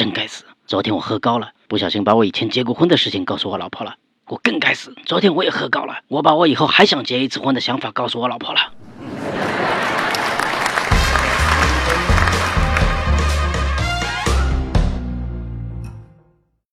真该死。昨天我喝高了不小心把我以前结过婚的事情告诉我老婆了。我更该死昨天我也喝高了我把我以后还想结一次婚的想法告诉我老婆了。